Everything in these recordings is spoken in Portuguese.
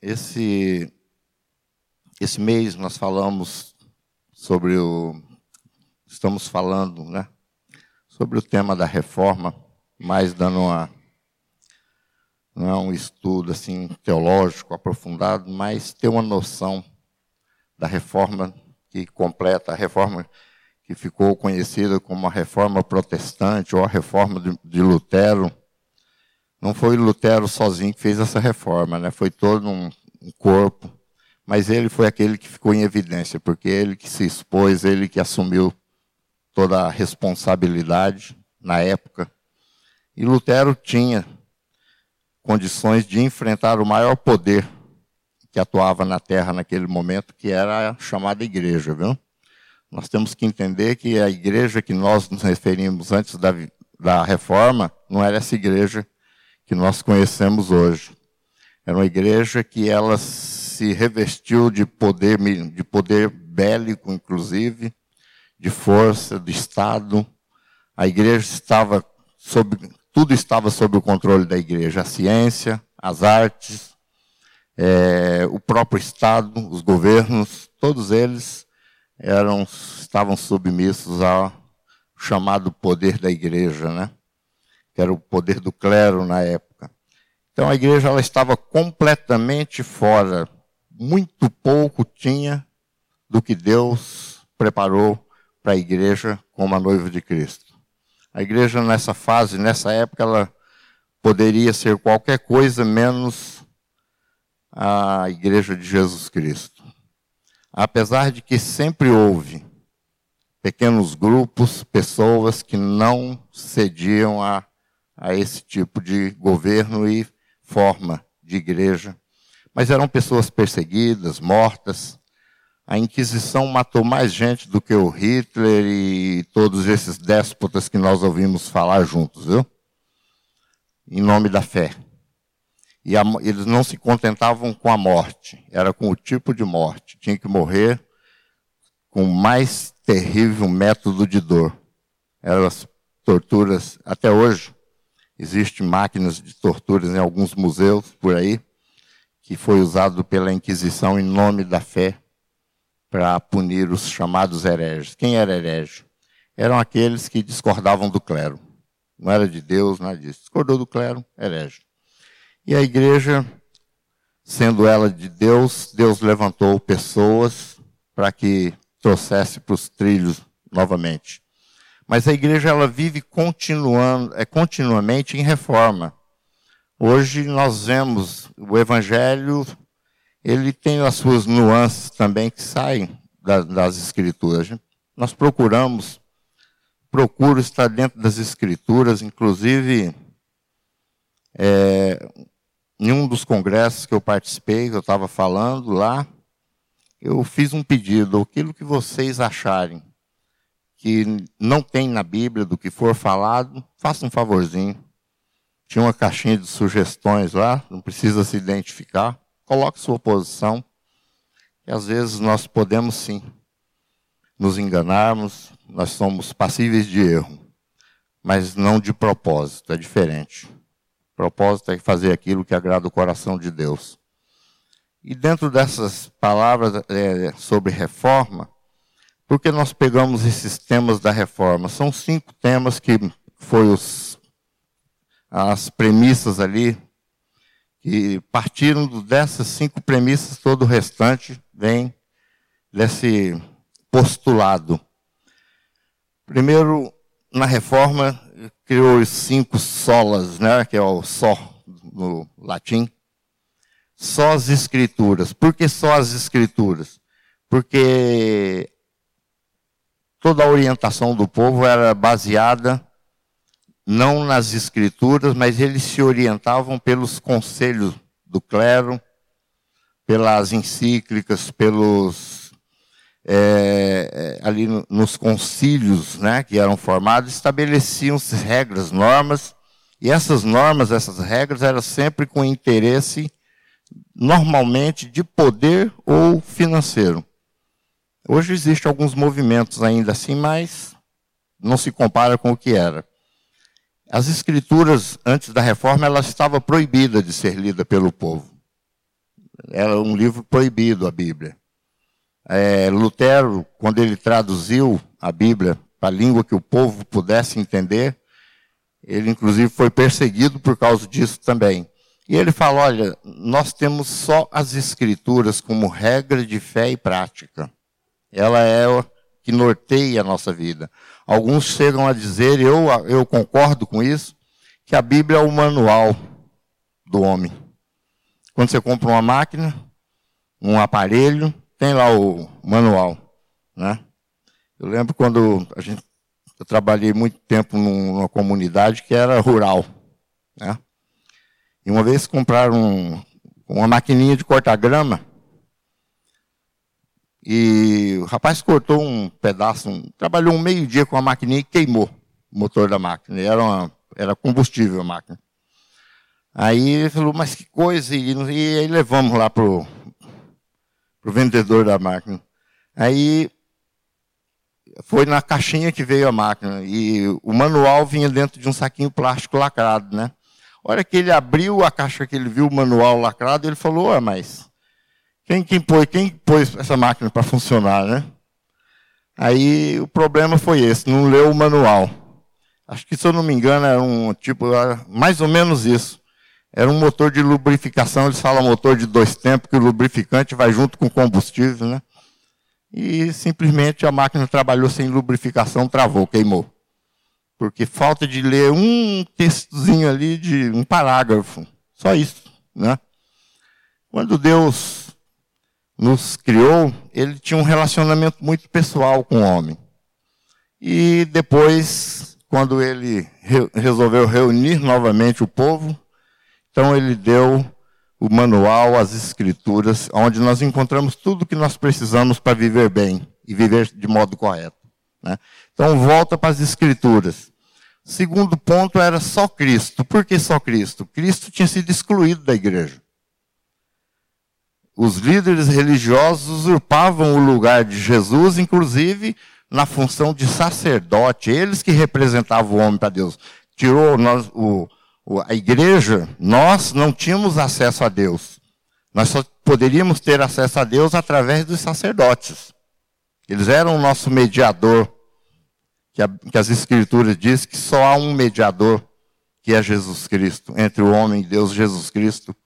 esse, esse mês nós falamos sobre o. Estamos falando, né? Sobre o tema da reforma, mais dando uma. Não é um estudo assim teológico aprofundado, mas ter uma noção da reforma que completa, a reforma que ficou conhecida como a reforma protestante ou a reforma de, de Lutero não foi Lutero sozinho que fez essa reforma, né? foi todo um, um corpo, mas ele foi aquele que ficou em evidência, porque ele que se expôs, ele que assumiu toda a responsabilidade na época. E Lutero tinha condições de enfrentar o maior poder que atuava na terra naquele momento, que era a chamada igreja, viu? Nós temos que entender que a igreja que nós nos referimos antes da, da reforma não era essa igreja que nós conhecemos hoje. Era uma igreja que ela se revestiu de poder, de poder bélico, inclusive, de força do Estado. A igreja estava sob, tudo estava sob o controle da igreja, a ciência, as artes, é, o próprio Estado, os governos, todos eles eram, estavam submissos ao chamado poder da igreja, né? Que era o poder do clero na época. Então a igreja ela estava completamente fora, muito pouco tinha do que Deus preparou para a igreja como a noiva de Cristo. A igreja nessa fase, nessa época, ela poderia ser qualquer coisa menos a igreja de Jesus Cristo. Apesar de que sempre houve pequenos grupos, pessoas que não cediam a a esse tipo de governo e forma de igreja. Mas eram pessoas perseguidas, mortas. A Inquisição matou mais gente do que o Hitler e todos esses déspotas que nós ouvimos falar juntos, viu? Em nome da fé. E a, eles não se contentavam com a morte, era com o tipo de morte. Tinha que morrer com o mais terrível método de dor. Eram as torturas, até hoje, Existem máquinas de torturas em alguns museus por aí, que foi usado pela Inquisição em nome da fé para punir os chamados hereges. Quem era herege? Eram aqueles que discordavam do clero. Não era de Deus, nada disso. Discordou do clero, herege. E a igreja, sendo ela de Deus, Deus levantou pessoas para que trouxesse para os trilhos novamente. Mas a igreja ela vive continuando, é continuamente em reforma. Hoje nós vemos o evangelho, ele tem as suas nuances também que saem das escrituras. Nós procuramos, procuro estar dentro das escrituras, inclusive é, em um dos congressos que eu participei, que eu estava falando lá, eu fiz um pedido, aquilo que vocês acharem que não tem na Bíblia do que for falado, faça um favorzinho. Tinha uma caixinha de sugestões lá, não precisa se identificar. Coloque sua posição. E às vezes nós podemos sim nos enganarmos, nós somos passíveis de erro, mas não de propósito, é diferente. O propósito é fazer aquilo que agrada o coração de Deus. E dentro dessas palavras é, sobre reforma, por que nós pegamos esses temas da reforma? São cinco temas que os, as premissas ali, que partiram dessas cinco premissas, todo o restante vem desse postulado. Primeiro, na reforma, criou os cinco solas, né, que é o só no latim. Só as escrituras. Por que só as escrituras? Porque toda a orientação do povo era baseada não nas escrituras, mas eles se orientavam pelos conselhos do clero, pelas encíclicas, pelos é, é ali nos concílios, né, que eram formados, estabeleciam-se regras, normas, e essas normas, essas regras eram sempre com interesse normalmente de poder ou financeiro. Hoje existem alguns movimentos ainda assim, mas não se compara com o que era. As escrituras, antes da reforma, ela estava proibida de ser lida pelo povo. Era um livro proibido, a Bíblia. É, Lutero, quando ele traduziu a Bíblia para a língua que o povo pudesse entender, ele inclusive foi perseguido por causa disso também. E ele fala: olha, nós temos só as Escrituras como regra de fé e prática. Ela é o que norteia a nossa vida. Alguns chegam a dizer, eu, eu concordo com isso, que a Bíblia é o manual do homem. Quando você compra uma máquina, um aparelho, tem lá o manual, né? Eu lembro quando a gente, eu trabalhei muito tempo numa comunidade que era rural, né? E uma vez compraram uma maquininha de cortar grama e o rapaz cortou um pedaço, um, trabalhou um meio dia com a maquininha e queimou o motor da máquina. Era, uma, era combustível a máquina. Aí ele falou, mas que coisa, e, e aí levamos lá pro, pro vendedor da máquina. Aí foi na caixinha que veio a máquina e o manual vinha dentro de um saquinho plástico lacrado, né? A hora que ele abriu a caixa que ele viu o manual lacrado, ele falou, ah, mas quem, quem, pôs, quem pôs essa máquina para funcionar, né? Aí o problema foi esse, não leu o manual. Acho que, se eu não me engano, era um tipo, mais ou menos isso. Era um motor de lubrificação, eles falam motor de dois tempos, que o lubrificante vai junto com o combustível, né? E simplesmente a máquina trabalhou sem lubrificação, travou, queimou. Porque falta de ler um textozinho ali de um parágrafo. Só isso, né? Quando Deus nos criou, ele tinha um relacionamento muito pessoal com o homem. E depois, quando ele resolveu reunir novamente o povo, então ele deu o manual, as escrituras, onde nós encontramos tudo o que nós precisamos para viver bem e viver de modo correto. Né? Então volta para as escrituras. Segundo ponto era só Cristo. Por que só Cristo? Cristo tinha sido excluído da igreja. Os líderes religiosos usurpavam o lugar de Jesus, inclusive na função de sacerdote, eles que representavam o homem para Deus. Tirou nós, o, a igreja, nós não tínhamos acesso a Deus. Nós só poderíamos ter acesso a Deus através dos sacerdotes. Eles eram o nosso mediador. Que, a, que as Escrituras dizem que só há um mediador, que é Jesus Cristo. Entre o homem e Deus, Jesus Cristo,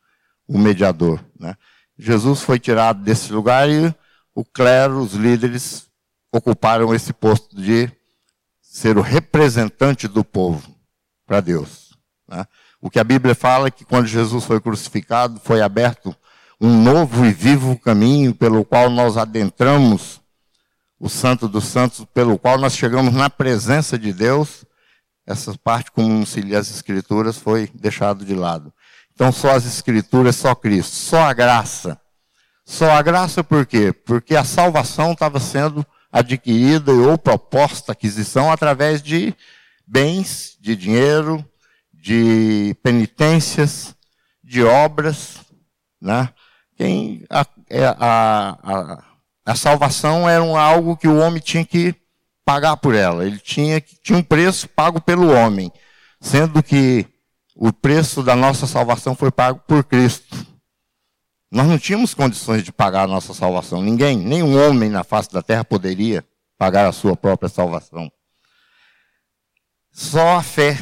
o mediador. Né? Jesus foi tirado desse lugar e o clero, os líderes, ocuparam esse posto de ser o representante do povo para Deus. Né? O que a Bíblia fala é que quando Jesus foi crucificado, foi aberto um novo e vivo caminho pelo qual nós adentramos o Santo dos Santos, pelo qual nós chegamos na presença de Deus. Essa parte, como se lê as Escrituras, foi deixado de lado. Então, só as Escrituras, só Cristo, só a graça. Só a graça por quê? Porque a salvação estava sendo adquirida ou proposta aquisição através de bens, de dinheiro, de penitências, de obras. Né? Quem, a, é, a, a, a salvação era um, algo que o homem tinha que pagar por ela. Ele tinha, tinha um preço pago pelo homem, sendo que o preço da nossa salvação foi pago por Cristo. Nós não tínhamos condições de pagar a nossa salvação. Ninguém, nenhum homem na face da terra poderia pagar a sua própria salvação. Só a fé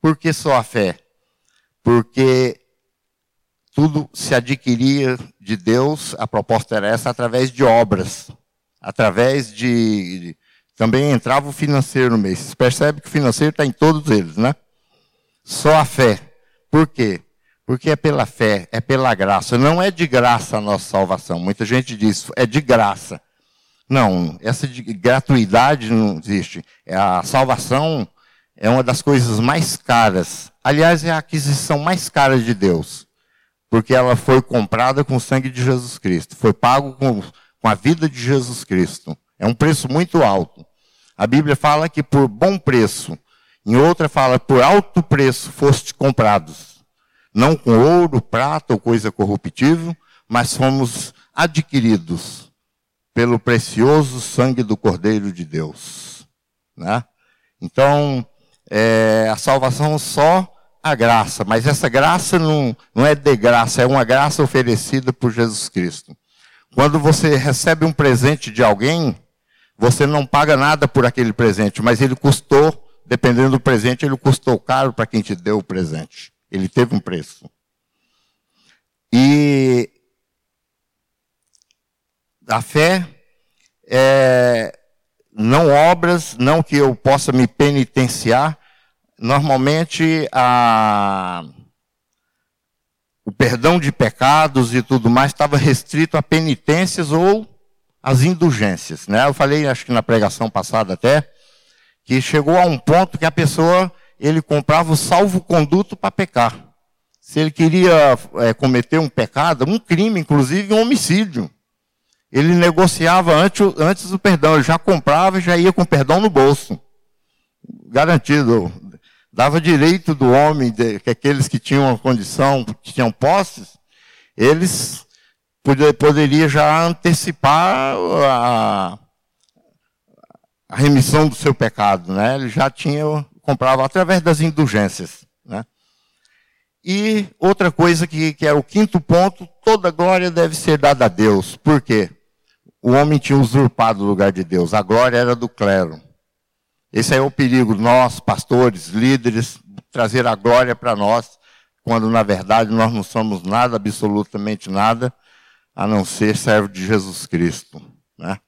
por que só a fé? Porque tudo se adquiria de Deus, a proposta era essa, através de obras, através de. Também entrava o financeiro no meio. Você percebe que o financeiro está em todos eles, né? Só a fé. Por quê? Porque é pela fé, é pela graça. Não é de graça a nossa salvação. Muita gente diz, é de graça. Não, essa de gratuidade não existe. É a salvação é uma das coisas mais caras. Aliás, é a aquisição mais cara de Deus. Porque ela foi comprada com o sangue de Jesus Cristo. Foi pago com, com a vida de Jesus Cristo. É um preço muito alto. A Bíblia fala que por bom preço. Em outra fala, por alto preço foste comprados. Não com ouro, prata ou coisa corruptível, mas fomos adquiridos pelo precioso sangue do Cordeiro de Deus. Né? Então, é, a salvação só a graça, mas essa graça não, não é de graça, é uma graça oferecida por Jesus Cristo. Quando você recebe um presente de alguém, você não paga nada por aquele presente, mas ele custou, dependendo do presente, ele custou caro para quem te deu o presente. Ele teve um preço. E a fé é não obras, não que eu possa me penitenciar. Normalmente a o perdão de pecados e tudo mais estava restrito a penitências ou às indulgências. Né? Eu falei, acho que na pregação passada até, que chegou a um ponto que a pessoa ele comprava o salvo-conduto para pecar. Se ele queria é, cometer um pecado, um crime, inclusive um homicídio, ele negociava antes, antes do perdão, ele já comprava e já ia com perdão no bolso. Garantido dava direito do homem, de, que aqueles que tinham a condição, que tinham posses, eles poder, poderia já antecipar a, a, remissão do seu pecado, né? Ele já tinha comprava através das indulgências, né? E outra coisa que, que é o quinto ponto, toda glória deve ser dada a Deus. Por quê? O homem tinha usurpado o lugar de Deus, a glória era do clero. Esse é o perigo, nós, pastores, líderes, trazer a glória para nós, quando na verdade nós não somos nada, absolutamente nada, a não ser servo de Jesus Cristo. Né?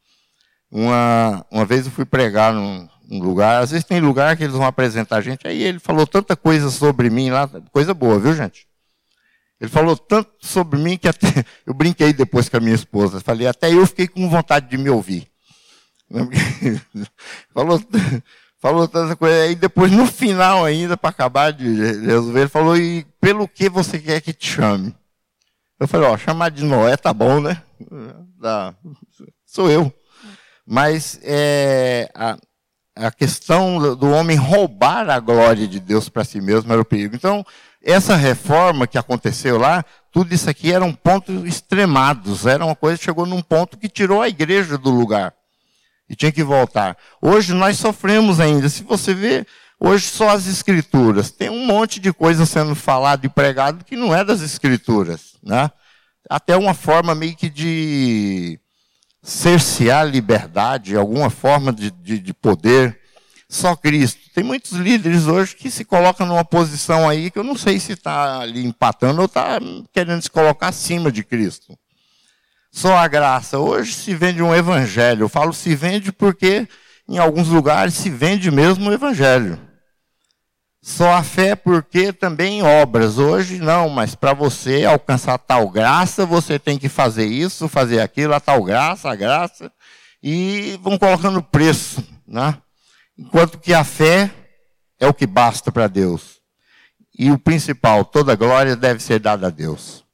Uma, uma vez eu fui pregar num, num, lugar, às vezes tem lugar que eles vão apresentar a gente, aí ele falou tanta coisa sobre mim lá, coisa boa, viu gente? Ele falou tanto sobre mim que até eu brinquei depois com a minha esposa. Falei, até eu fiquei com vontade de me ouvir. falou, falou tanta coisa. Aí depois, no final ainda, para acabar de resolver, ele falou, e pelo que você quer que te chame? Eu falei, ó, chamar de Noé tá bom, né? sou eu. Mas é, a, a questão do homem roubar a glória de Deus para si mesmo era o perigo. Então, essa reforma que aconteceu lá, tudo isso aqui eram pontos extremados, era uma coisa que chegou num ponto que tirou a igreja do lugar e tinha que voltar. Hoje nós sofremos ainda. Se você vê, hoje só as escrituras. Tem um monte de coisa sendo falado e pregado que não é das escrituras. Né? Até uma forma meio que de cercear liberdade, alguma forma de, de, de poder. Só Cristo. Tem muitos líderes hoje que se colocam numa posição aí que eu não sei se está ali empatando ou está querendo se colocar acima de Cristo só a graça. Hoje se vende um evangelho. Eu falo se vende porque em alguns lugares se vende mesmo o evangelho. Só a fé porque também obras. Hoje não, mas para você alcançar tal graça, você tem que fazer isso, fazer aquilo, a tal graça, a graça, e vão colocando preço, né? Enquanto que a fé é o que basta para Deus. E o principal, toda glória deve ser dada a Deus.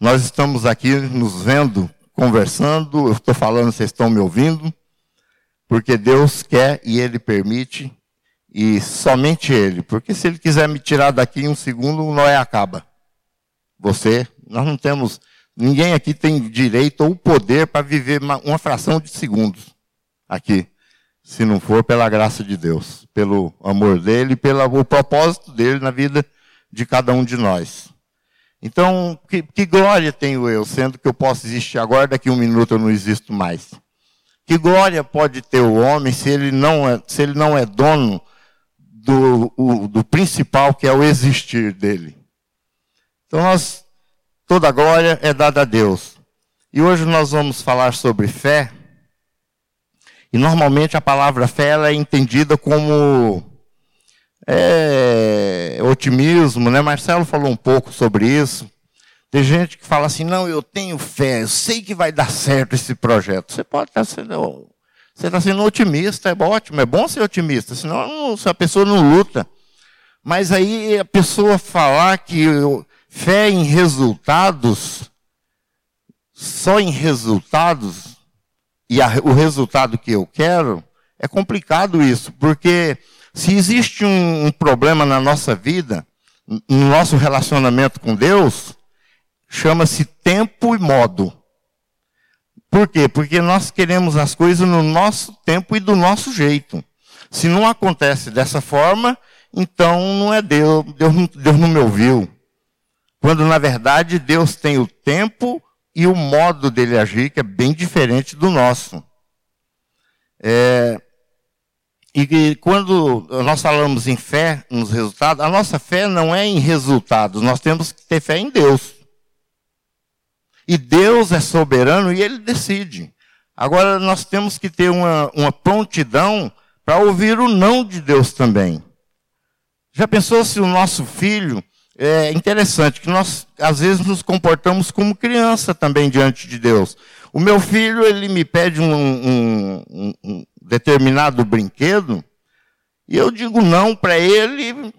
Nós estamos aqui nos vendo, conversando, eu estou falando, vocês estão me ouvindo, porque Deus quer e Ele permite, e somente Ele. Porque se Ele quiser me tirar daqui em um segundo, Noé acaba. Você, nós não temos, ninguém aqui tem direito ou poder para viver uma, uma fração de segundos aqui, se não for pela graça de Deus, pelo amor dele, pelo propósito dele na vida de cada um de nós. Então, que, que, glória tenho eu, sendo que eu posso existir agora, daqui um minuto eu não existo mais? Que glória pode ter o homem se ele não é, se ele não é dono do, o, do principal, que é o existir dele? Então, nós, toda glória é dada a Deus. E hoje nós vamos falar sobre fé. E normalmente a palavra fé ela é entendida como é, otimismo, né? Marcelo falou um pouco sobre isso. Tem gente que fala assim, não, eu tenho fé, eu sei que vai dar certo esse projeto. Você pode estar sendo, você está sendo otimista, é ótimo, é bom ser otimista, senão se a pessoa não luta. Mas aí a pessoa falar que fé em resultados, só em resultados, e a, o resultado que eu quero, é complicado isso, porque se existe um, um problema na nossa vida, no nosso relacionamento com Deus, chama-se tempo e modo. Por quê? Porque nós queremos as coisas no nosso tempo e do nosso jeito. Se não acontece dessa forma, então não é Deus, Deus, Deus não me ouviu. Quando na verdade Deus tem o tempo e o modo dele agir que é bem diferente do nosso. É, e quando nós falamos em fé nos resultados, a nossa fé não é em resultados, nós temos que ter fé em Deus. E Deus é soberano e ele decide. Agora nós temos que ter uma, uma prontidão para ouvir o não de Deus também. Já pensou se o nosso filho. É interessante que nós, às vezes, nos comportamos como criança também diante de Deus. O meu filho, ele me pede um, um, um, um determinado brinquedo, e eu digo não para ele,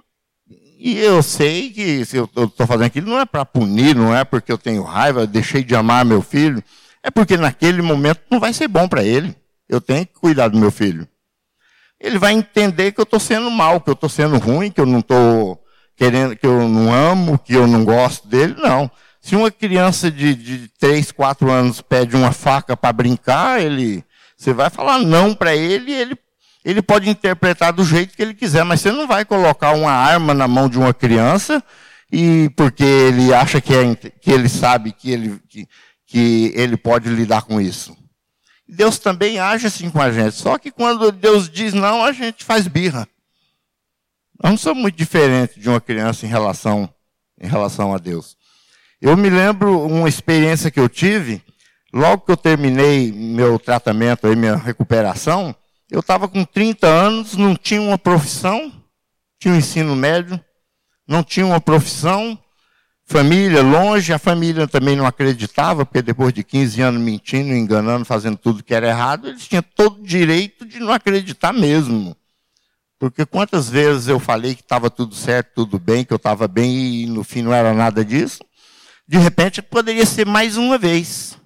e eu sei que se eu estou fazendo aquilo não é para punir, não é porque eu tenho raiva, deixei de amar meu filho, é porque naquele momento não vai ser bom para ele. Eu tenho que cuidar do meu filho ele vai entender que eu estou sendo mal, que eu estou sendo ruim, que eu não estou querendo, que eu não amo, que eu não gosto dele. Não. Se uma criança de, de 3, 4 anos pede uma faca para brincar, ele, você vai falar não para ele, ele, ele pode interpretar do jeito que ele quiser, mas você não vai colocar uma arma na mão de uma criança e porque ele acha que, é, que ele sabe que ele, que, que ele pode lidar com isso. Deus também age assim com a gente. Só que quando Deus diz não, a gente faz birra. Nós não somos muito diferentes de uma criança em relação, em relação a Deus. Eu me lembro uma experiência que eu tive, logo que eu terminei meu tratamento, aí, minha recuperação, eu estava com 30 anos, não tinha uma profissão, tinha um ensino médio, não tinha uma profissão, Família longe, a família também não acreditava, porque depois de 15 anos mentindo, enganando, fazendo tudo que era errado, eles tinham todo o direito de não acreditar mesmo. Porque quantas vezes eu falei que estava tudo certo, tudo bem, que eu estava bem e no fim não era nada disso, de repente poderia ser mais uma vez.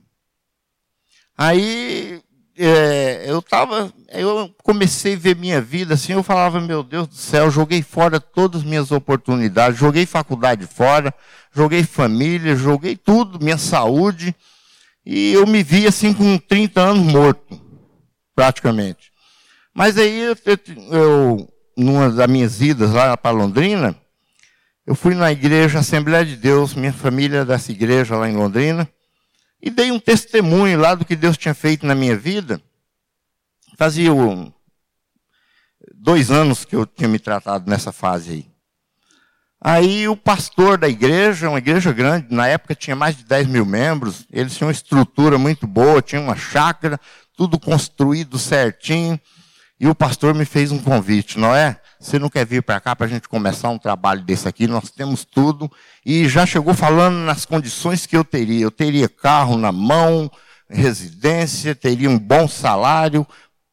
Aí é, eu tava, eu comecei a ver minha vida assim, eu falava, meu Deus do céu, joguei fora todas as minhas oportunidades, joguei faculdade fora, joguei família, joguei tudo, minha saúde, e eu me vi assim com 30 anos morto, praticamente. Mas aí eu, eu numa das minhas idas lá para Londrina, eu fui na igreja Assembleia de Deus, minha família é dessa igreja lá em Londrina, e dei um testemunho lá do que Deus tinha feito na minha vida. Fazia um, dois anos que eu tinha me tratado nessa fase aí. Aí o pastor da igreja, uma igreja grande, na época tinha mais de 10 mil membros, eles tinham uma estrutura muito boa, tinha uma chácara, tudo construído certinho. E o pastor me fez um convite, não é? Você não quer vir para cá para a gente começar um trabalho desse aqui? Nós temos tudo. E já chegou falando nas condições que eu teria. Eu teria carro na mão, residência, teria um bom salário,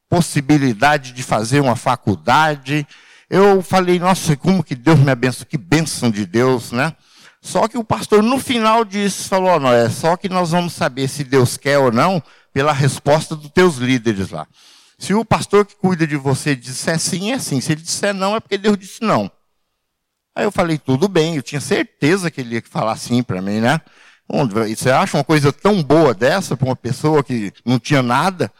possibilidade de fazer uma faculdade. Eu falei, nossa, como que Deus me abençoe, que bênção de Deus, né? Só que o pastor, no final disso, falou, não, é só que nós vamos saber se Deus quer ou não pela resposta dos teus líderes lá. Se o pastor que cuida de você disser sim, é sim. Se ele disser não, é porque Deus disse não. Aí eu falei, tudo bem, eu tinha certeza que ele ia falar sim para mim, né? Você acha uma coisa tão boa dessa para uma pessoa que não tinha nada?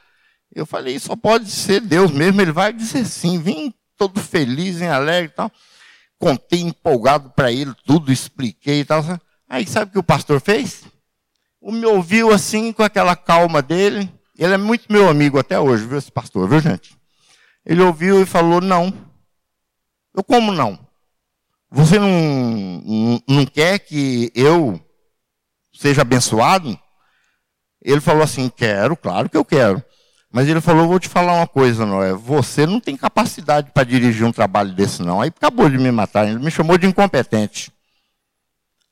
Eu falei, só pode ser Deus mesmo, ele vai dizer sim. Vim todo feliz, em alegre e tal. Contei empolgado para ele, tudo expliquei e tal. Aí sabe o que o pastor fez? O me ouviu assim, com aquela calma dele. Ele é muito meu amigo até hoje, viu, esse pastor, viu, gente? Ele ouviu e falou: Não. Eu, como não? Você não, não, quer que eu seja abençoado? Ele falou assim: Quero, claro que eu quero. Mas ele falou: Vou te falar uma coisa, Noé. Você não tem capacidade para dirigir um trabalho desse, não. Aí acabou de me matar. Ele me chamou de incompetente.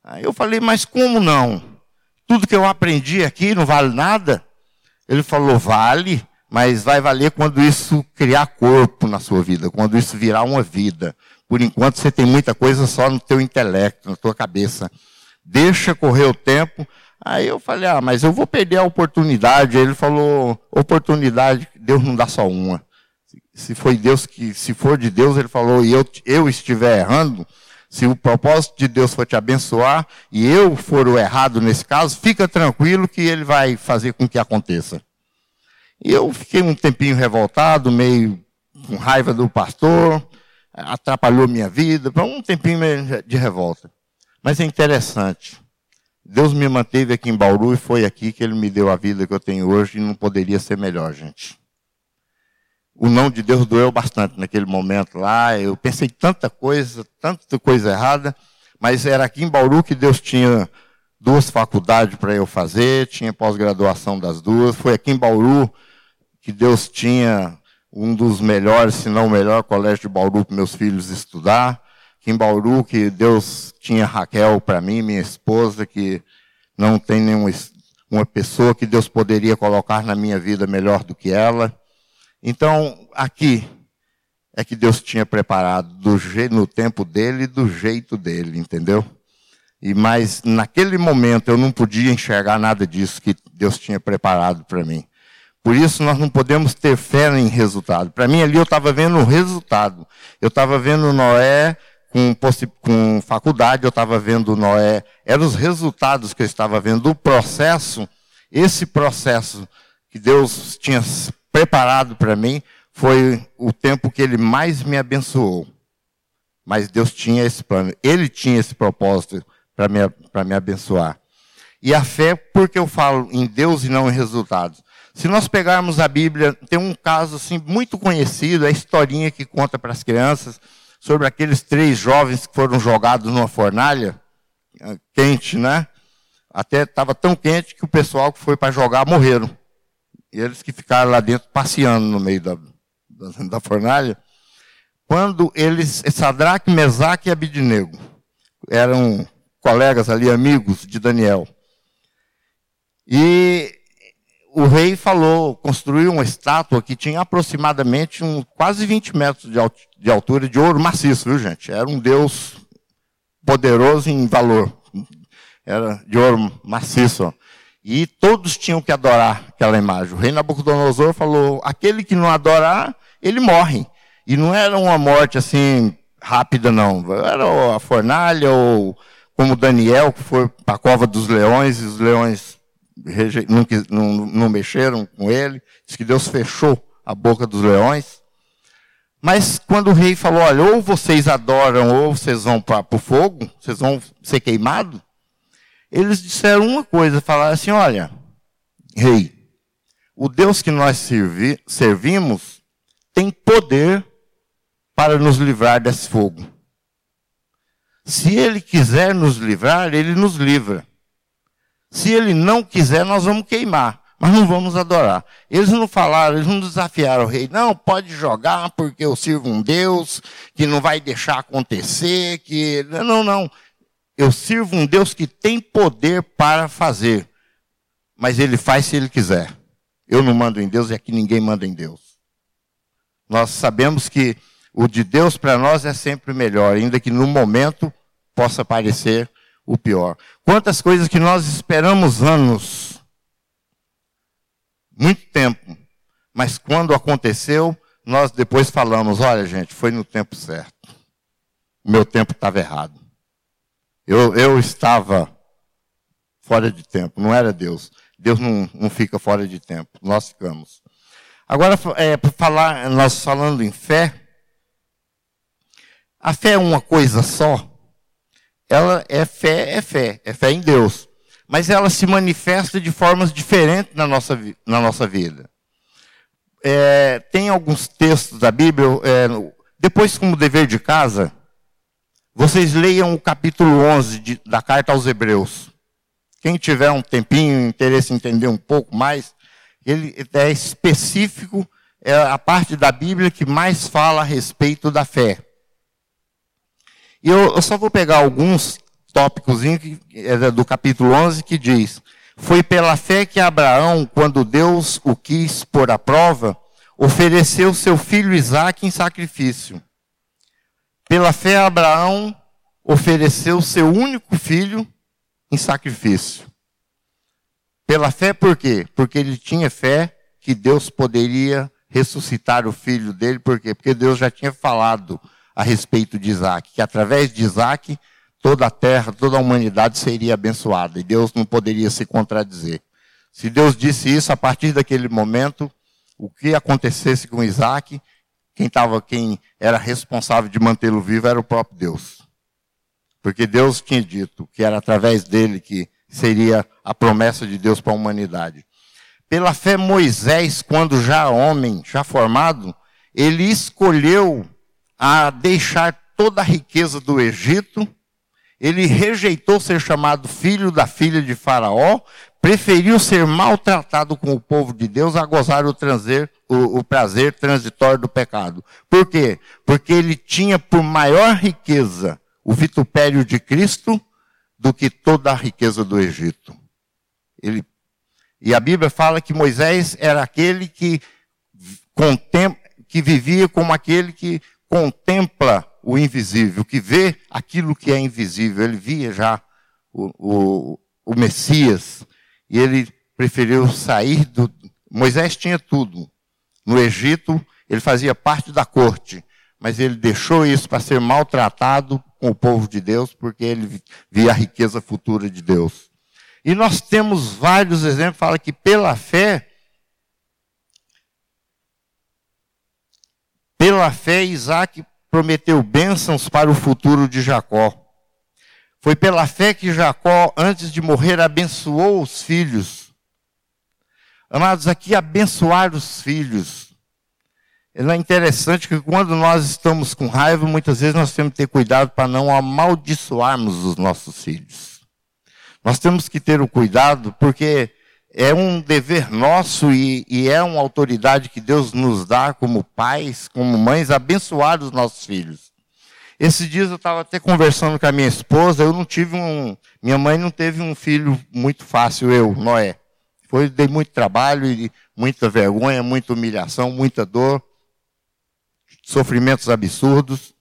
Aí eu falei: Mas como não? Tudo que eu aprendi aqui não vale nada? Ele falou: vale, mas vai valer quando isso criar corpo na sua vida, quando isso virar uma vida. Por enquanto você tem muita coisa só no teu intelecto, na tua cabeça. Deixa correr o tempo. Aí eu falei: ah, mas eu vou perder a oportunidade. Ele falou: oportunidade, Deus não dá só uma. Se foi Deus que, se for de Deus, ele falou, e eu, eu estiver errando, se o propósito de Deus for te abençoar e eu for o errado nesse caso, fica tranquilo que ele vai fazer com que aconteça. E eu fiquei um tempinho revoltado, meio com raiva do pastor. atrapalhou minha vida, um tempinho de revolta. Mas é interessante. Deus me manteve aqui em Bauru e foi aqui que Ele me deu a vida que eu tenho hoje e não poderia ser melhor, gente. O não de Deus doeu bastante naquele momento lá. Eu pensei tanta coisa, tanta coisa errada, mas era aqui em Bauru que Deus tinha duas faculdades para eu fazer, tinha pós-graduação das duas. Foi aqui em Bauru que Deus tinha um dos melhores, se não o melhor colégio de Bauru para meus filhos estudar. Aqui em Bauru que Deus tinha Raquel para mim, minha esposa, que não tem nenhuma uma pessoa que Deus poderia colocar na minha vida melhor do que ela. Então, aqui é que Deus tinha preparado do no tempo dele, do jeito dele, entendeu? E mas naquele momento eu não podia enxergar nada disso que Deus tinha preparado para mim. Por isso nós não podemos ter fé em resultado. Para mim ali eu estava vendo o resultado. Eu estava vendo Noé com, com faculdade, eu estava vendo Noé. Eram os resultados que eu estava vendo. O processo, esse processo que Deus tinha preparado para mim, foi o tempo que Ele mais me abençoou. Mas Deus tinha esse plano. Ele tinha esse propósito para me, me abençoar. E a fé, porque eu falo em Deus e não em resultados. Se nós pegarmos a Bíblia, tem um caso assim muito conhecido, a historinha que conta para as crianças sobre aqueles três jovens que foram jogados numa fornalha eh, quente, né? Até estava tão quente que o pessoal que foi para jogar morreram. E eles que ficaram lá dentro passeando no meio da, da, da fornalha. Quando eles, Sadraque, Mesaque e Abidinego, eram colegas ali, amigos de Daniel. E o rei falou, construiu uma estátua que tinha aproximadamente um, quase 20 metros de, de altura, de ouro maciço, viu gente? Era um deus poderoso em valor. Era de ouro maciço. E todos tinham que adorar aquela imagem. O rei Nabucodonosor falou: aquele que não adorar, ele morre. E não era uma morte assim rápida, não. Era a fornalha ou como Daniel, que foi para a cova dos leões, e os leões não, não, não mexeram com ele, diz que Deus fechou a boca dos leões. Mas quando o rei falou, olha, ou vocês adoram, ou vocês vão para o fogo, vocês vão ser queimados, eles disseram uma coisa, falaram assim, olha, rei, o Deus que nós servi, servimos tem poder para nos livrar desse fogo. Se ele quiser nos livrar, ele nos livra. Se ele não quiser, nós vamos queimar, mas não vamos adorar. Eles não falaram, eles não desafiaram o rei, não, pode jogar porque eu sirvo um Deus que não vai deixar acontecer, que não, não. Eu sirvo um Deus que tem poder para fazer, mas ele faz se ele quiser. Eu não mando em Deus e aqui ninguém manda em Deus. Nós sabemos que o de Deus para nós é sempre melhor, ainda que no momento possa parecer o pior. Quantas coisas que nós esperamos anos, muito tempo, mas quando aconteceu, nós depois falamos: olha, gente, foi no tempo certo. O meu tempo estava errado. Eu, eu estava fora de tempo, não era Deus. Deus não, não fica fora de tempo, nós ficamos. Agora, é, para falar, nós falando em fé, a fé é uma coisa só. Ela é fé, é fé, é fé em Deus. Mas ela se manifesta de formas diferentes na nossa, na nossa vida. É, tem alguns textos da Bíblia, é, depois como dever de casa, vocês leiam o capítulo 11 de, da carta aos Hebreus. Quem tiver um tempinho, interesse em entender um pouco mais, ele é específico, é a parte da Bíblia que mais fala a respeito da fé. E eu, eu só vou pegar alguns tópicos é do capítulo 11 que diz: Foi pela fé que Abraão, quando Deus o quis pôr à prova, ofereceu seu filho Isaque em sacrifício. Pela fé, Abraão ofereceu seu único filho em sacrifício. Pela fé, por quê? Porque ele tinha fé que Deus poderia ressuscitar o filho dele, por quê? Porque Deus já tinha falado a respeito de Isaac, que através de Isaac toda a terra, toda a humanidade seria abençoada, e Deus não poderia se contradizer. Se Deus disse isso, a partir daquele momento, o que acontecesse com Isaac, quem estava, quem era responsável de mantê-lo vivo era o próprio Deus. Porque Deus tinha dito que era através dele que seria a promessa de Deus para a humanidade. Pela fé, Moisés, quando já homem, já formado, ele escolheu a deixar toda a riqueza do Egito, ele rejeitou ser chamado filho da filha de Faraó, preferiu ser maltratado com o povo de Deus a gozar o, transer, o, o prazer transitório do pecado. Por quê? Porque ele tinha por maior riqueza o vitupério de Cristo do que toda a riqueza do Egito. Ele, e a Bíblia fala que Moisés era aquele que, que vivia como aquele que contempla o invisível, que vê aquilo que é invisível. Ele via já o, o, o Messias e ele preferiu sair do. Moisés tinha tudo. No Egito, ele fazia parte da corte, mas ele deixou isso para ser maltratado com o povo de Deus, porque ele via a riqueza futura de Deus. E nós temos vários exemplos, fala que pela fé, pela fé, Isaac prometeu bênçãos para o futuro de Jacó. Foi pela fé que Jacó, antes de morrer, abençoou os filhos. Amados, aqui abençoar os filhos é interessante que quando nós estamos com raiva, muitas vezes nós temos que ter cuidado para não amaldiçoarmos os nossos filhos. Nós temos que ter o cuidado porque é um dever nosso e, e, é uma autoridade que Deus nos dá como pais, como mães, abençoar os nossos filhos. Esses dias eu estava até conversando com a minha esposa, eu não tive um. Minha mãe não teve um filho muito fácil, eu, Noé. Foi, dei muito trabalho, muita vergonha, muita humilhação, muita dor sofrimentos absurdos,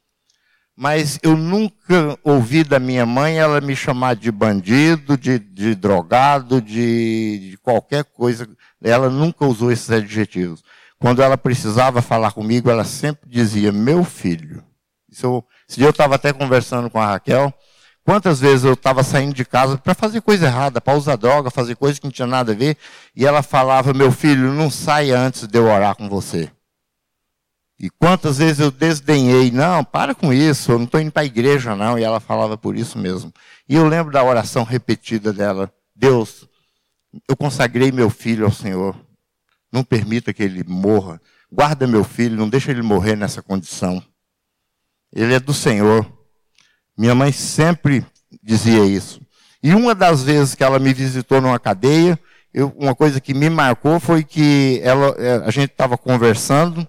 mas eu nunca ouvi da minha mãe ela me chamar de bandido, de, de drogado, de, de qualquer coisa. Ela nunca usou esses adjetivos. Quando ela precisava falar comigo, ela sempre dizia, meu filho. Eu, esse dia eu estava até conversando com a Raquel. Quantas vezes eu estava saindo de casa para fazer coisa errada, para usar droga, fazer coisa que não tinha nada a ver, e ela falava, meu filho, não saia antes de eu orar com você. E quantas vezes eu desdenhei, não, para com isso, eu não estou indo para a igreja, não. E ela falava por isso mesmo. E eu lembro da oração repetida dela: Deus, eu consagrei meu filho ao Senhor. Não permita que ele morra. Guarda meu filho, não deixa ele morrer nessa condição. Ele é do Senhor. Minha mãe sempre dizia isso. E uma das vezes que ela me visitou numa cadeia, eu, uma coisa que me marcou foi que ela, eh, a gente estava conversando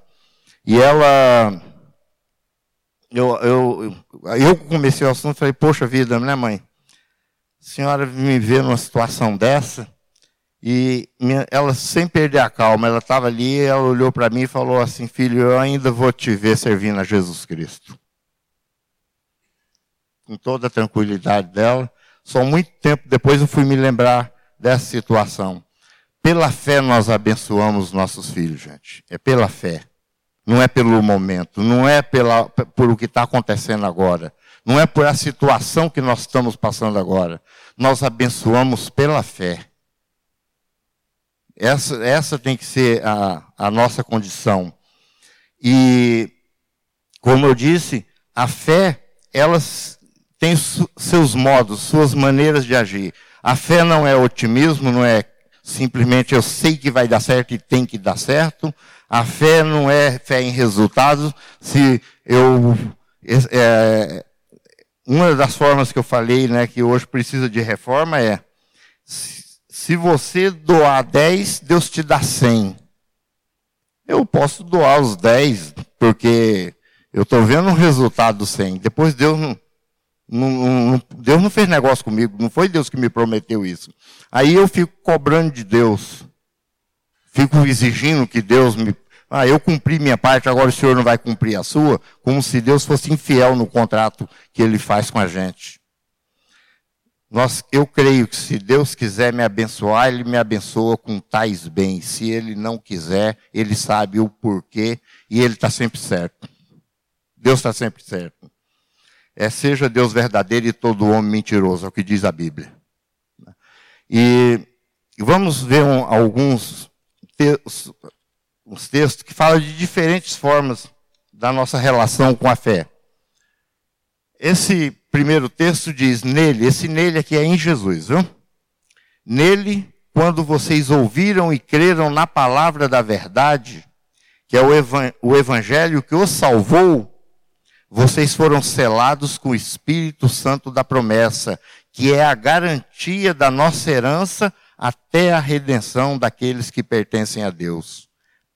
e ela. Eu, eu, eu comecei o assunto e falei, poxa vida, né, mãe? A senhora me vê numa situação dessa, e minha, ela, sem perder a calma, ela estava ali, ela olhou para mim e falou assim: Filho, eu ainda vou te ver servindo a Jesus Cristo. Com toda a tranquilidade dela. Só muito tempo depois eu fui me lembrar dessa situação. Pela fé nós abençoamos nossos filhos, gente. É pela fé. Não é pelo momento, não é pela, por o que está acontecendo agora, não é por a situação que nós estamos passando agora. Nós abençoamos pela fé. Essa, essa tem que ser a, a nossa condição. E, como eu disse, a fé, ela tem seus modos, suas maneiras de agir. A fé não é otimismo, não é simplesmente eu sei que vai dar certo e tem que dar certo. A fé não é fé em resultados. Se eu é, uma das formas que eu falei, né, que hoje precisa de reforma é se você doar 10, Deus te dá 100. Eu posso doar os 10 porque eu estou vendo o resultado do 100. Depois Deus não, não, não, Deus não fez negócio comigo, não foi Deus que me prometeu isso. Aí eu fico cobrando de Deus. Fico exigindo que Deus me ah, eu cumpri minha parte, agora o senhor não vai cumprir a sua, como se Deus fosse infiel no contrato que ele faz com a gente. Nós, eu creio que se Deus quiser me abençoar, Ele me abençoa com tais bens. Se Ele não quiser, Ele sabe o porquê e Ele está sempre certo. Deus está sempre certo. É, seja Deus verdadeiro e todo homem mentiroso, é o que diz a Bíblia. E vamos ver um, alguns uns textos que falam de diferentes formas da nossa relação com a fé. Esse primeiro texto diz nele, esse nele aqui é em Jesus, viu? Nele, quando vocês ouviram e creram na palavra da verdade, que é o evangelho que os salvou, vocês foram selados com o Espírito Santo da promessa, que é a garantia da nossa herança até a redenção daqueles que pertencem a Deus,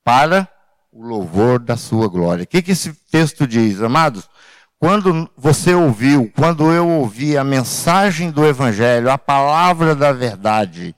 para o louvor da sua glória. O que, que esse texto diz, amados? Quando você ouviu, quando eu ouvi a mensagem do Evangelho, a palavra da verdade,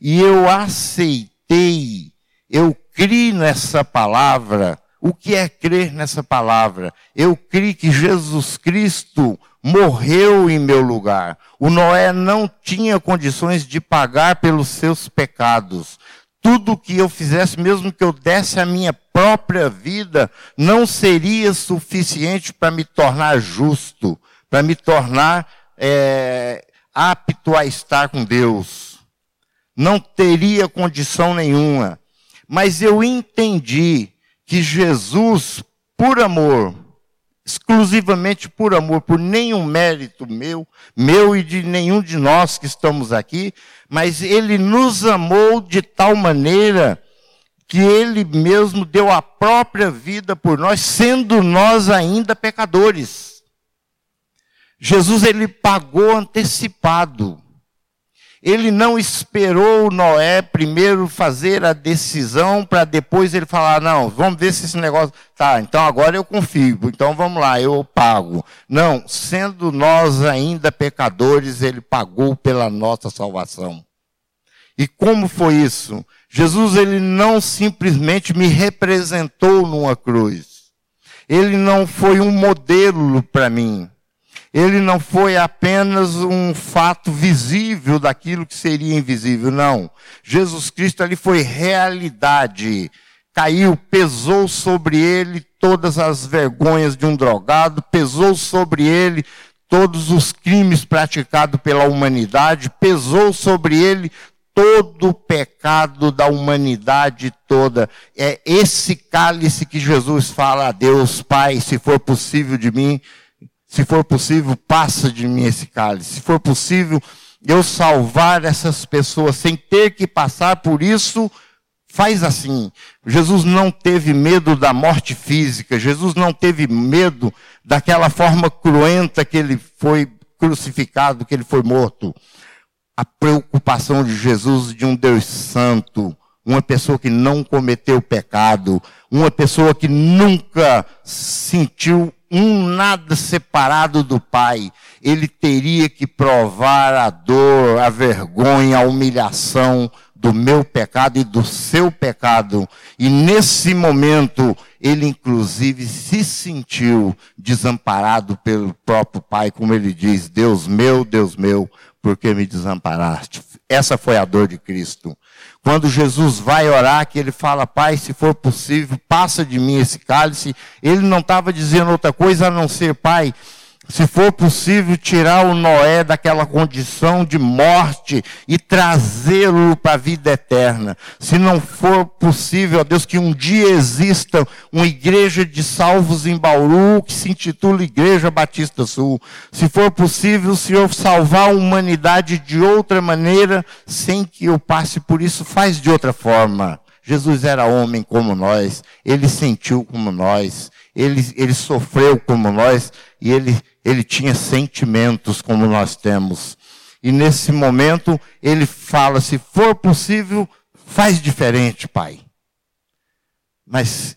e eu aceitei, eu criei nessa palavra, o que é crer nessa palavra? Eu criei que Jesus Cristo morreu em meu lugar. O Noé não tinha condições de pagar pelos seus pecados. Tudo que eu fizesse, mesmo que eu desse a minha própria vida, não seria suficiente para me tornar justo, para me tornar é, apto a estar com Deus. Não teria condição nenhuma. Mas eu entendi que Jesus, por amor, exclusivamente por amor, por nenhum mérito meu, meu e de nenhum de nós que estamos aqui, mas ele nos amou de tal maneira que ele mesmo deu a própria vida por nós, sendo nós ainda pecadores. Jesus ele pagou antecipado. Ele não esperou Noé primeiro fazer a decisão para depois ele falar: não, vamos ver se esse negócio. Tá, então agora eu confio, então vamos lá, eu pago. Não, sendo nós ainda pecadores, ele pagou pela nossa salvação. E como foi isso? Jesus ele não simplesmente me representou numa cruz. Ele não foi um modelo para mim ele não foi apenas um fato visível daquilo que seria invisível, não. Jesus Cristo ali foi realidade. Caiu, pesou sobre ele todas as vergonhas de um drogado, pesou sobre ele todos os crimes praticados pela humanidade, pesou sobre ele todo o pecado da humanidade toda. É esse cálice que Jesus fala a Deus, Pai, se for possível de mim, se for possível, passa de mim esse cálice. Se for possível, eu salvar essas pessoas sem ter que passar por isso, faz assim. Jesus não teve medo da morte física, Jesus não teve medo daquela forma cruenta que ele foi crucificado, que ele foi morto. A preocupação de Jesus de um Deus santo, uma pessoa que não cometeu pecado, uma pessoa que nunca sentiu um nada separado do Pai. Ele teria que provar a dor, a vergonha, a humilhação do meu pecado e do seu pecado. E nesse momento, ele inclusive se sentiu desamparado pelo próprio Pai, como ele diz: Deus meu, Deus meu, por que me desamparaste? Essa foi a dor de Cristo. Quando Jesus vai orar, que ele fala, Pai, se for possível, passa de mim esse cálice. Ele não estava dizendo outra coisa a não ser, Pai, se for possível, tirar o Noé daquela condição de morte e trazê-lo para a vida eterna. Se não for possível, ó Deus, que um dia exista uma igreja de salvos em Bauru, que se intitula Igreja Batista Sul. Se for possível, Senhor salvar a humanidade de outra maneira, sem que eu passe por isso, faz de outra forma. Jesus era homem como nós, ele sentiu como nós, ele, ele sofreu como nós, e ele ele tinha sentimentos como nós temos. E nesse momento ele fala: se for possível, faz diferente, pai. Mas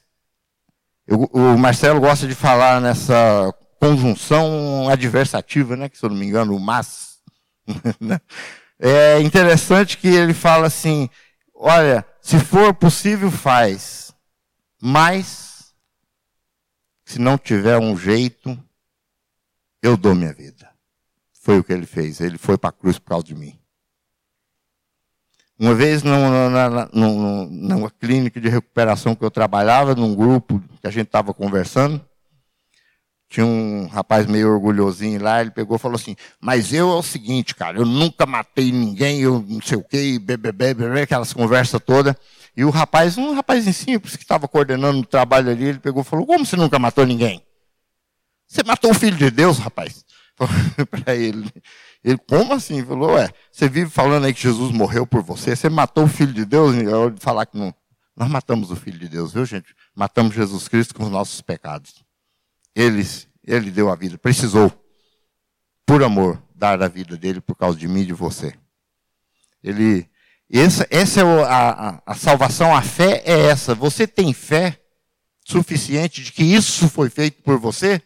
eu, o Marcelo gosta de falar nessa conjunção adversativa, né? Que se eu não me engano, o mas. Né? é interessante que ele fala assim: olha, se for possível, faz. Mas, se não tiver um jeito, eu dou minha vida. Foi o que ele fez. Ele foi para a cruz por causa de mim. Uma vez, numa, numa, numa clínica de recuperação que eu trabalhava, num grupo que a gente estava conversando, tinha um rapaz meio orgulhosinho lá, ele pegou e falou assim, mas eu é o seguinte, cara, eu nunca matei ninguém, eu não sei o quê, bebê, bebê, aquelas conversas todas. E o rapaz, um rapazinho simples que estava coordenando o trabalho ali, ele pegou e falou, como você nunca matou ninguém? Você matou o filho de Deus, rapaz? Para ele. Ele, como assim? Ele falou, ué, você vive falando aí que Jesus morreu por você, você matou o filho de Deus? E eu falar que não. Nós matamos o filho de Deus, viu, gente? Matamos Jesus Cristo com os nossos pecados. Ele, ele deu a vida, precisou, por amor, dar a vida dele por causa de mim e de você. Ele, essa, essa é a, a, a salvação, a fé é essa. Você tem fé suficiente de que isso foi feito por você?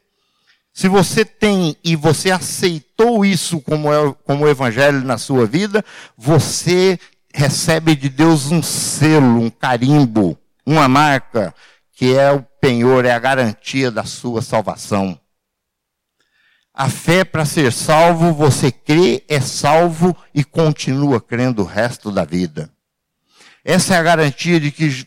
Se você tem e você aceitou isso como, é, como evangelho na sua vida, você recebe de Deus um selo, um carimbo, uma marca que é o penhor, é a garantia da sua salvação. A fé para ser salvo, você crê, é salvo e continua crendo o resto da vida. Essa é a garantia de que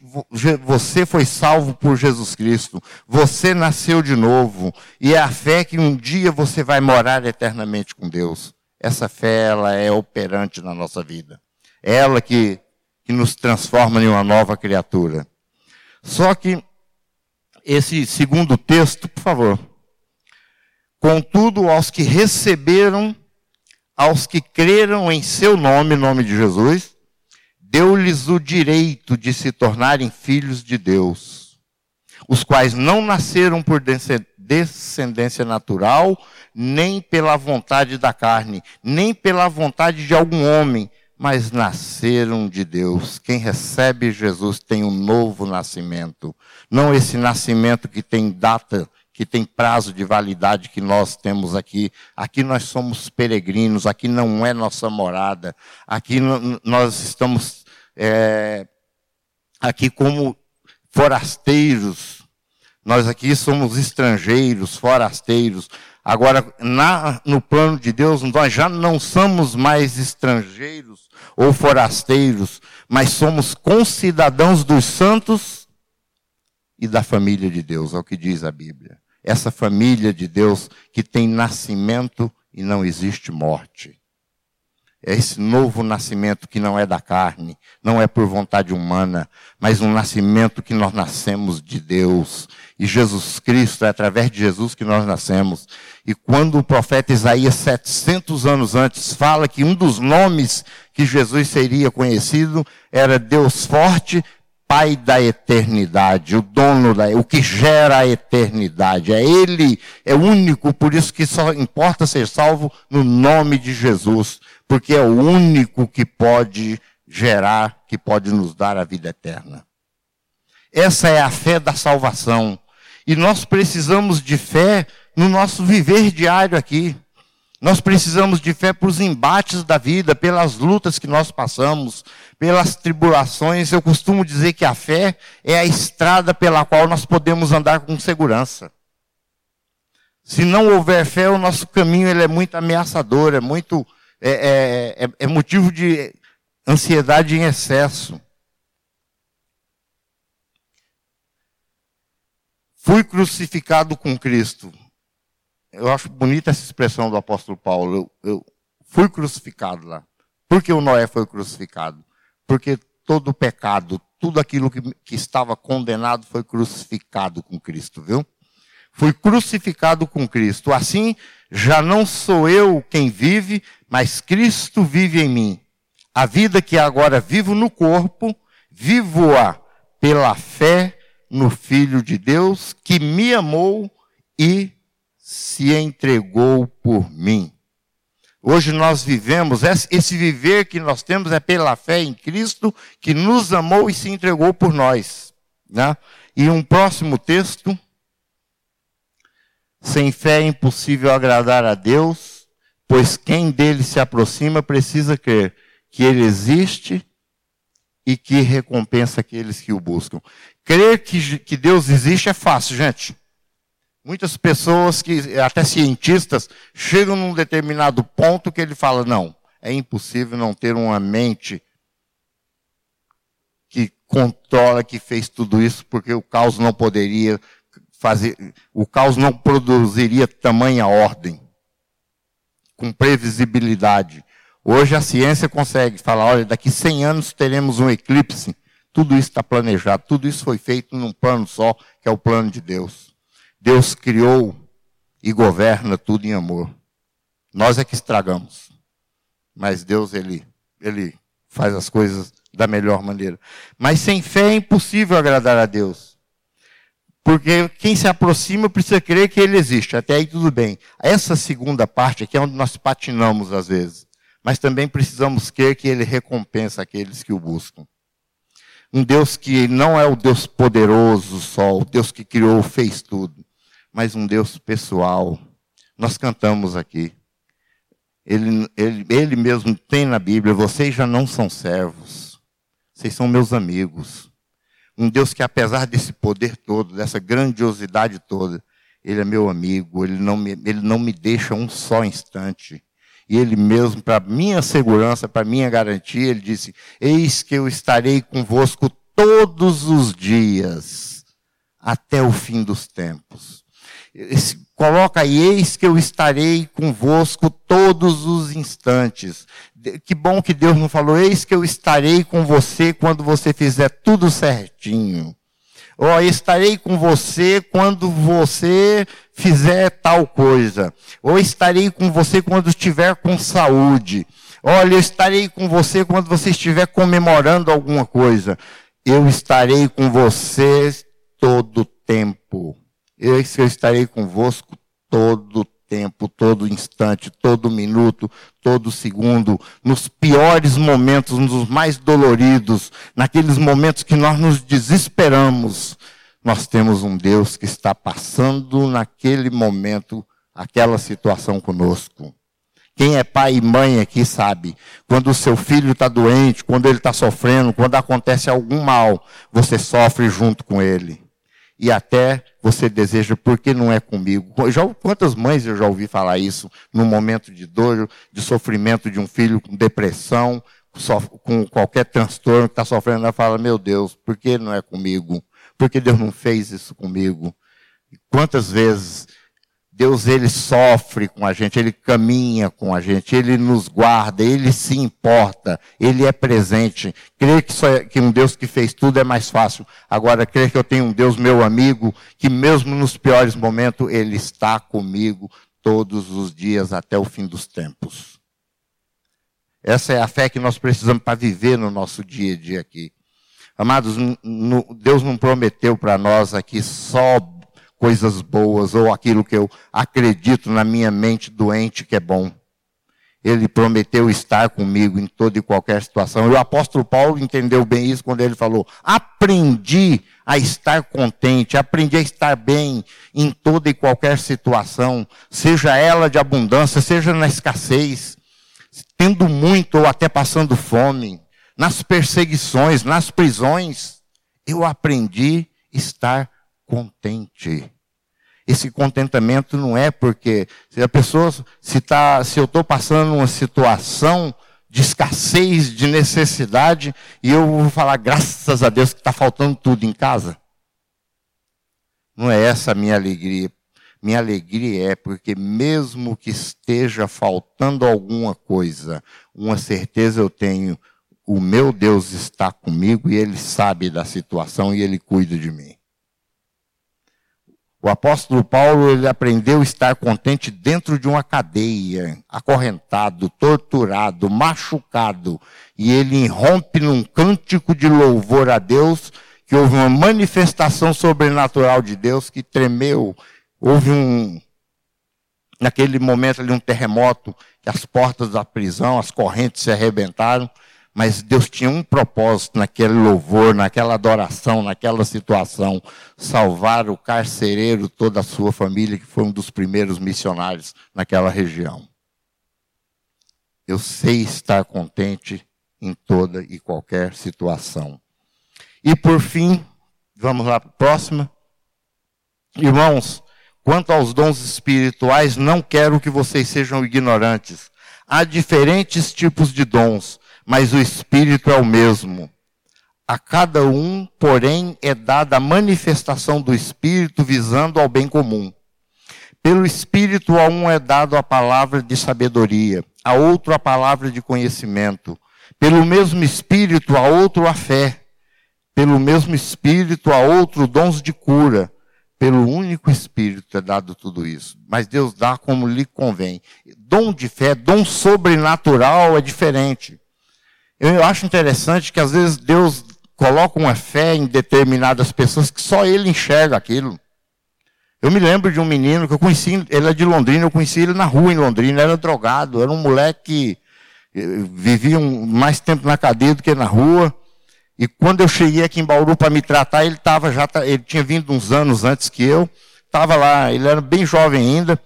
você foi salvo por Jesus Cristo. Você nasceu de novo. E é a fé que um dia você vai morar eternamente com Deus. Essa fé, ela é operante na nossa vida. É ela que, que nos transforma em uma nova criatura. Só que esse segundo texto, por favor. Contudo, aos que receberam, aos que creram em seu nome, nome de Jesus, deu-lhes o direito de se tornarem filhos de Deus, os quais não nasceram por descendência natural, nem pela vontade da carne, nem pela vontade de algum homem, mas nasceram de Deus. Quem recebe Jesus tem um novo nascimento. Não esse nascimento que tem data, que tem prazo de validade que nós temos aqui. Aqui nós somos peregrinos, aqui não é nossa morada. Aqui nós estamos é, aqui como forasteiros. Nós aqui somos estrangeiros, forasteiros. Agora, na, no plano de Deus, nós já não somos mais estrangeiros ou forasteiros, mas somos concidadãos dos santos e da família de Deus, é o que diz a Bíblia. Essa família de Deus que tem nascimento e não existe morte. É esse novo nascimento que não é da carne, não é por vontade humana, mas um nascimento que nós nascemos de Deus. E Jesus Cristo, é através de Jesus que nós nascemos. E quando o profeta Isaías, 700 anos antes, fala que um dos nomes que Jesus seria conhecido era Deus Forte, Pai da eternidade, o dono da, o que gera a eternidade. É Ele, é único, por isso que só importa ser salvo no nome de Jesus porque é o único que pode gerar, que pode nos dar a vida eterna. Essa é a fé da salvação. E nós precisamos de fé no nosso viver diário aqui. Nós precisamos de fé para os embates da vida, pelas lutas que nós passamos, pelas tribulações. Eu costumo dizer que a fé é a estrada pela qual nós podemos andar com segurança. Se não houver fé, o nosso caminho ele é muito ameaçador, é muito é, é, é, é motivo de ansiedade em excesso. Fui crucificado com Cristo. Eu acho bonita essa expressão do apóstolo Paulo. Eu, eu fui crucificado lá. Por que o Noé foi crucificado? Porque todo o pecado, tudo aquilo que, que estava condenado foi crucificado com Cristo, viu? Fui crucificado com Cristo. Assim, já não sou eu quem vive, mas Cristo vive em mim. A vida que agora vivo no corpo, vivo-a pela fé no Filho de Deus, que me amou e se entregou por mim. Hoje nós vivemos, esse viver que nós temos é pela fé em Cristo, que nos amou e se entregou por nós. Né? E um próximo texto. Sem fé é impossível agradar a Deus, pois quem dele se aproxima precisa crer que ele existe e que recompensa aqueles que o buscam. Crer que, que Deus existe é fácil, gente. Muitas pessoas, que até cientistas, chegam num determinado ponto que ele fala: não, é impossível não ter uma mente que controla, que fez tudo isso, porque o caos não poderia fazer, o caos não produziria tamanha ordem, com previsibilidade. Hoje a ciência consegue falar, olha, daqui 100 anos teremos um eclipse. Tudo isso está planejado, tudo isso foi feito num plano só, que é o plano de Deus. Deus criou e governa tudo em amor. Nós é que estragamos. Mas Deus, ele, ele faz as coisas da melhor maneira. Mas sem fé é impossível agradar a Deus. Porque quem se aproxima precisa crer que ele existe. Até aí tudo bem. Essa segunda parte aqui é onde nós patinamos às vezes. Mas também precisamos crer que ele recompensa aqueles que o buscam. Um Deus que não é o Deus poderoso só, o Deus que criou, fez tudo, mas um Deus pessoal. Nós cantamos aqui. Ele, ele, ele mesmo tem na Bíblia: vocês já não são servos, vocês são meus amigos. Um Deus que, apesar desse poder todo, dessa grandiosidade toda, Ele é meu amigo, Ele não me, ele não me deixa um só instante. E Ele mesmo, para minha segurança, para minha garantia, Ele disse: Eis que eu estarei convosco todos os dias, até o fim dos tempos. Coloca aí, eis que eu estarei convosco todos os instantes. Que bom que Deus não falou, eis que eu estarei com você quando você fizer tudo certinho. Ou estarei com você quando você fizer tal coisa. Ou estarei com você quando estiver com saúde. Olha, eu estarei com você quando você estiver comemorando alguma coisa. Eu estarei com você todo o tempo. Eu estarei convosco todo tempo, todo instante, todo minuto, todo segundo, nos piores momentos, nos mais doloridos, naqueles momentos que nós nos desesperamos. Nós temos um Deus que está passando naquele momento aquela situação conosco. Quem é pai e mãe aqui sabe, quando o seu filho está doente, quando ele está sofrendo, quando acontece algum mal, você sofre junto com ele e até você deseja, por que não é comigo? Já, quantas mães eu já ouvi falar isso num momento de dor, de sofrimento de um filho com depressão, com qualquer transtorno que está sofrendo, ela fala, meu Deus, por que não é comigo? Por que Deus não fez isso comigo? Quantas vezes Deus ele sofre com a gente, ele caminha com a gente, ele nos guarda, ele se importa, ele é presente. Crer que, é, que um Deus que fez tudo é mais fácil. Agora, crer que eu tenho um Deus meu amigo, que mesmo nos piores momentos, ele está comigo todos os dias até o fim dos tempos. Essa é a fé que nós precisamos para viver no nosso dia a dia aqui. Amados, Deus não prometeu para nós aqui só coisas boas ou aquilo que eu acredito na minha mente doente que é bom. Ele prometeu estar comigo em toda e qualquer situação. E o apóstolo Paulo entendeu bem isso quando ele falou: aprendi a estar contente, aprendi a estar bem em toda e qualquer situação, seja ela de abundância, seja na escassez, tendo muito ou até passando fome, nas perseguições, nas prisões. Eu aprendi a estar contente. Esse contentamento não é porque se a pessoa se tá, se eu estou passando uma situação de escassez, de necessidade, e eu vou falar graças a Deus que está faltando tudo em casa. Não é essa a minha alegria. Minha alegria é porque mesmo que esteja faltando alguma coisa, uma certeza eu tenho, o meu Deus está comigo e ele sabe da situação e ele cuida de mim. O apóstolo Paulo ele aprendeu a estar contente dentro de uma cadeia, acorrentado, torturado, machucado, e ele irrompe num cântico de louvor a Deus, que houve uma manifestação sobrenatural de Deus que tremeu, houve um naquele momento ali um terremoto, que as portas da prisão, as correntes se arrebentaram, mas Deus tinha um propósito naquele louvor, naquela adoração, naquela situação, salvar o carcereiro, toda a sua família, que foi um dos primeiros missionários naquela região. Eu sei estar contente em toda e qualquer situação. E por fim, vamos lá para a próxima. Irmãos, quanto aos dons espirituais, não quero que vocês sejam ignorantes. Há diferentes tipos de dons mas o Espírito é o mesmo. A cada um, porém, é dada a manifestação do Espírito visando ao bem comum. Pelo Espírito, a um é dado a palavra de sabedoria, a outro a palavra de conhecimento. Pelo mesmo Espírito, a outro a fé. Pelo mesmo Espírito, a outro dons de cura. Pelo único Espírito é dado tudo isso. Mas Deus dá como lhe convém. Dom de fé, dom sobrenatural é diferente. Eu acho interessante que às vezes Deus coloca uma fé em determinadas pessoas que só Ele enxerga aquilo. Eu me lembro de um menino que eu conheci, ele é de Londrina, eu conheci ele na rua em Londrina, era drogado, era um moleque que eh, vivia mais tempo na cadeia do que na rua. E quando eu cheguei aqui em Bauru para me tratar, ele estava já, ele tinha vindo uns anos antes que eu, estava lá, ele era bem jovem ainda,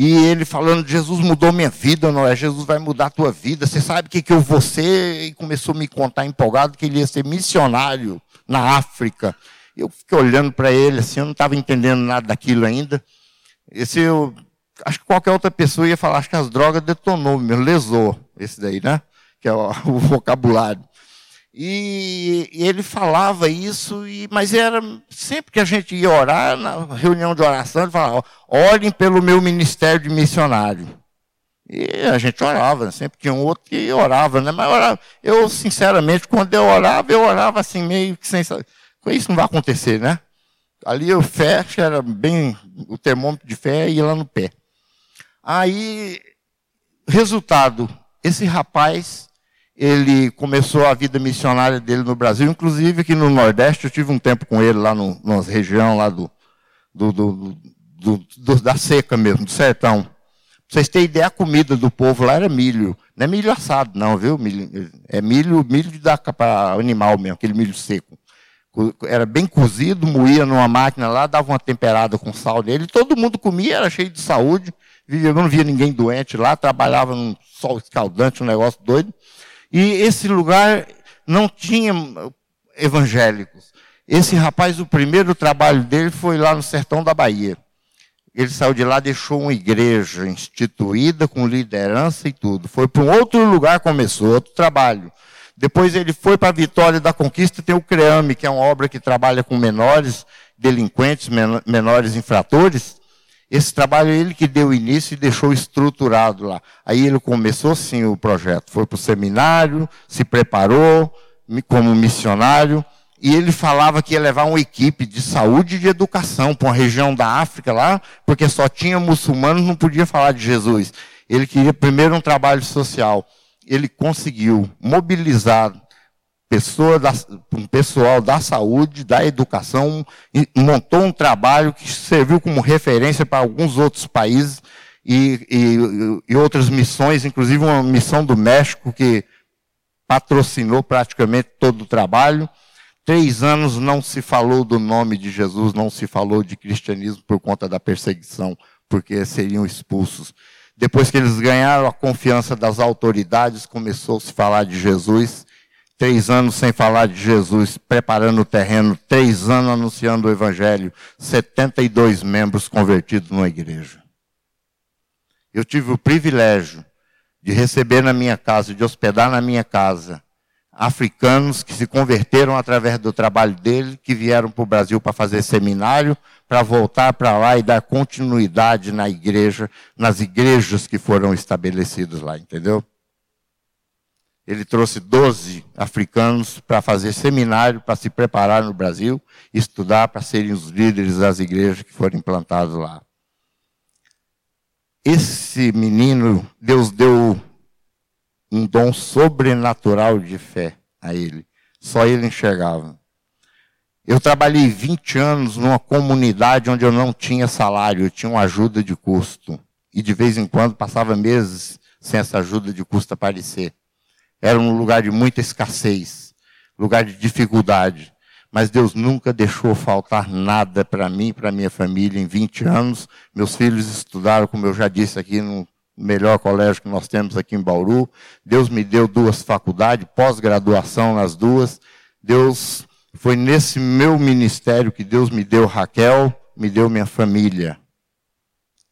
e ele falando, Jesus mudou minha vida, não é? Jesus vai mudar a tua vida, você sabe o que, que eu vou ser? E começou a me contar empolgado que ele ia ser missionário na África. Eu fiquei olhando para ele assim, eu não estava entendendo nada daquilo ainda. Esse eu acho que qualquer outra pessoa ia falar, acho que as drogas detonou, me lesou, esse daí, né? Que é o, o vocabulário. E, ele falava isso, e, mas era sempre que a gente ia orar, na reunião de oração, ele falava, orem pelo meu ministério de missionário. E a gente orava, sempre tinha um outro que orava, né? Mas orava, eu, sinceramente, quando eu orava, eu orava assim, meio que sem saber isso não vai acontecer, né? Ali eu fecho, era bem o termômetro de fé ia lá no pé. Aí, resultado, esse rapaz, ele começou a vida missionária dele no Brasil, inclusive aqui no Nordeste, eu tive um tempo com ele lá no, na região lá do, do, do, do, da seca mesmo, do sertão. Pra vocês terem ideia, a comida do povo lá era milho. Não é milho assado, não, viu? Milho, é milho, milho dar para animal mesmo, aquele milho seco era bem cozido, moía numa máquina lá, dava uma temperada com sal nele, todo mundo comia, era cheio de saúde, eu não via ninguém doente lá, trabalhava num sol escaldante, um negócio doido. E esse lugar não tinha evangélicos. Esse rapaz, o primeiro trabalho dele foi lá no sertão da Bahia. Ele saiu de lá, deixou uma igreja instituída com liderança e tudo. Foi para um outro lugar, começou outro trabalho. Depois ele foi para a Vitória da Conquista, tem o CREAME, que é uma obra que trabalha com menores delinquentes, menores infratores. Esse trabalho ele que deu início e deixou estruturado lá. Aí ele começou sim o projeto. Foi para o seminário, se preparou como missionário, e ele falava que ia levar uma equipe de saúde e de educação para uma região da África lá, porque só tinha muçulmanos, não podia falar de Jesus. Ele queria primeiro um trabalho social ele conseguiu mobilizar pessoa da, um pessoal da saúde, da educação, montou um trabalho que serviu como referência para alguns outros países e, e, e outras missões, inclusive uma missão do México que patrocinou praticamente todo o trabalho. Três anos não se falou do nome de Jesus, não se falou de cristianismo por conta da perseguição, porque seriam expulsos. Depois que eles ganharam a confiança das autoridades, começou a se falar de Jesus. Três anos sem falar de Jesus, preparando o terreno, três anos anunciando o Evangelho, 72 membros convertidos numa igreja. Eu tive o privilégio de receber na minha casa, de hospedar na minha casa, africanos que se converteram através do trabalho dele, que vieram para o Brasil para fazer seminário, para voltar para lá e dar continuidade na igreja, nas igrejas que foram estabelecidas lá, entendeu? Ele trouxe 12 africanos para fazer seminário, para se preparar no Brasil, estudar para serem os líderes das igrejas que foram implantadas lá. Esse menino, Deus deu um dom sobrenatural de fé a ele. Só ele enxergava. Eu trabalhei 20 anos numa comunidade onde eu não tinha salário, eu tinha uma ajuda de custo. E de vez em quando passava meses sem essa ajuda de custo aparecer. Era um lugar de muita escassez, lugar de dificuldade. Mas Deus nunca deixou faltar nada para mim para minha família em 20 anos. Meus filhos estudaram, como eu já disse aqui, no melhor colégio que nós temos aqui em Bauru. Deus me deu duas faculdades, pós-graduação nas duas. Deus foi nesse meu ministério que Deus me deu Raquel, me deu minha família.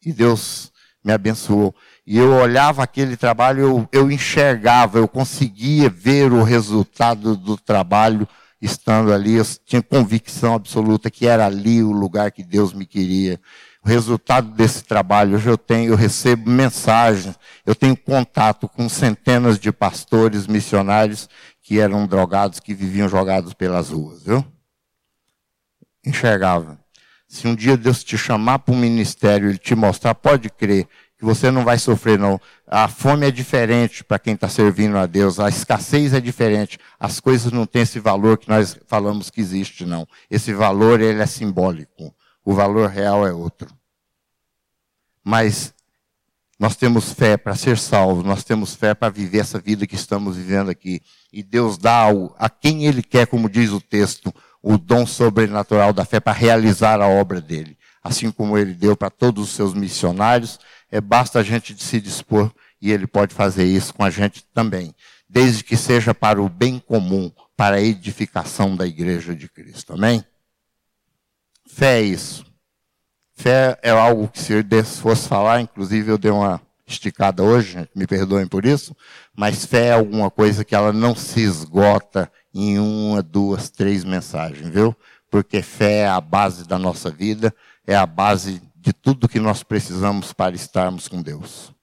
E Deus me abençoou. E eu olhava aquele trabalho, eu, eu enxergava, eu conseguia ver o resultado do trabalho estando ali, eu tinha convicção absoluta que era ali o lugar que Deus me queria. O resultado desse trabalho, hoje eu tenho, eu recebo mensagens, eu tenho contato com centenas de pastores, missionários que eram drogados, que viviam jogados pelas ruas, viu? Enxergava. Se um dia Deus te chamar para um ministério, Ele te mostrar, pode crer, que você não vai sofrer, não. A fome é diferente para quem está servindo a Deus, a escassez é diferente, as coisas não têm esse valor que nós falamos que existe, não. Esse valor, ele é simbólico. O valor real é outro. Mas nós temos fé para ser salvos, nós temos fé para viver essa vida que estamos vivendo aqui. E Deus dá a quem Ele quer, como diz o texto, o dom sobrenatural da fé para realizar a obra dele. Assim como Ele deu para todos os seus missionários, é, basta a gente se dispor e ele pode fazer isso com a gente também, desde que seja para o bem comum, para a edificação da igreja de Cristo. Amém? Fé é isso. Fé é algo que se eu fosse falar, inclusive eu dei uma esticada hoje, me perdoem por isso, mas fé é alguma coisa que ela não se esgota em uma, duas, três mensagens, viu? Porque fé é a base da nossa vida, é a base de tudo que nós precisamos para estarmos com Deus.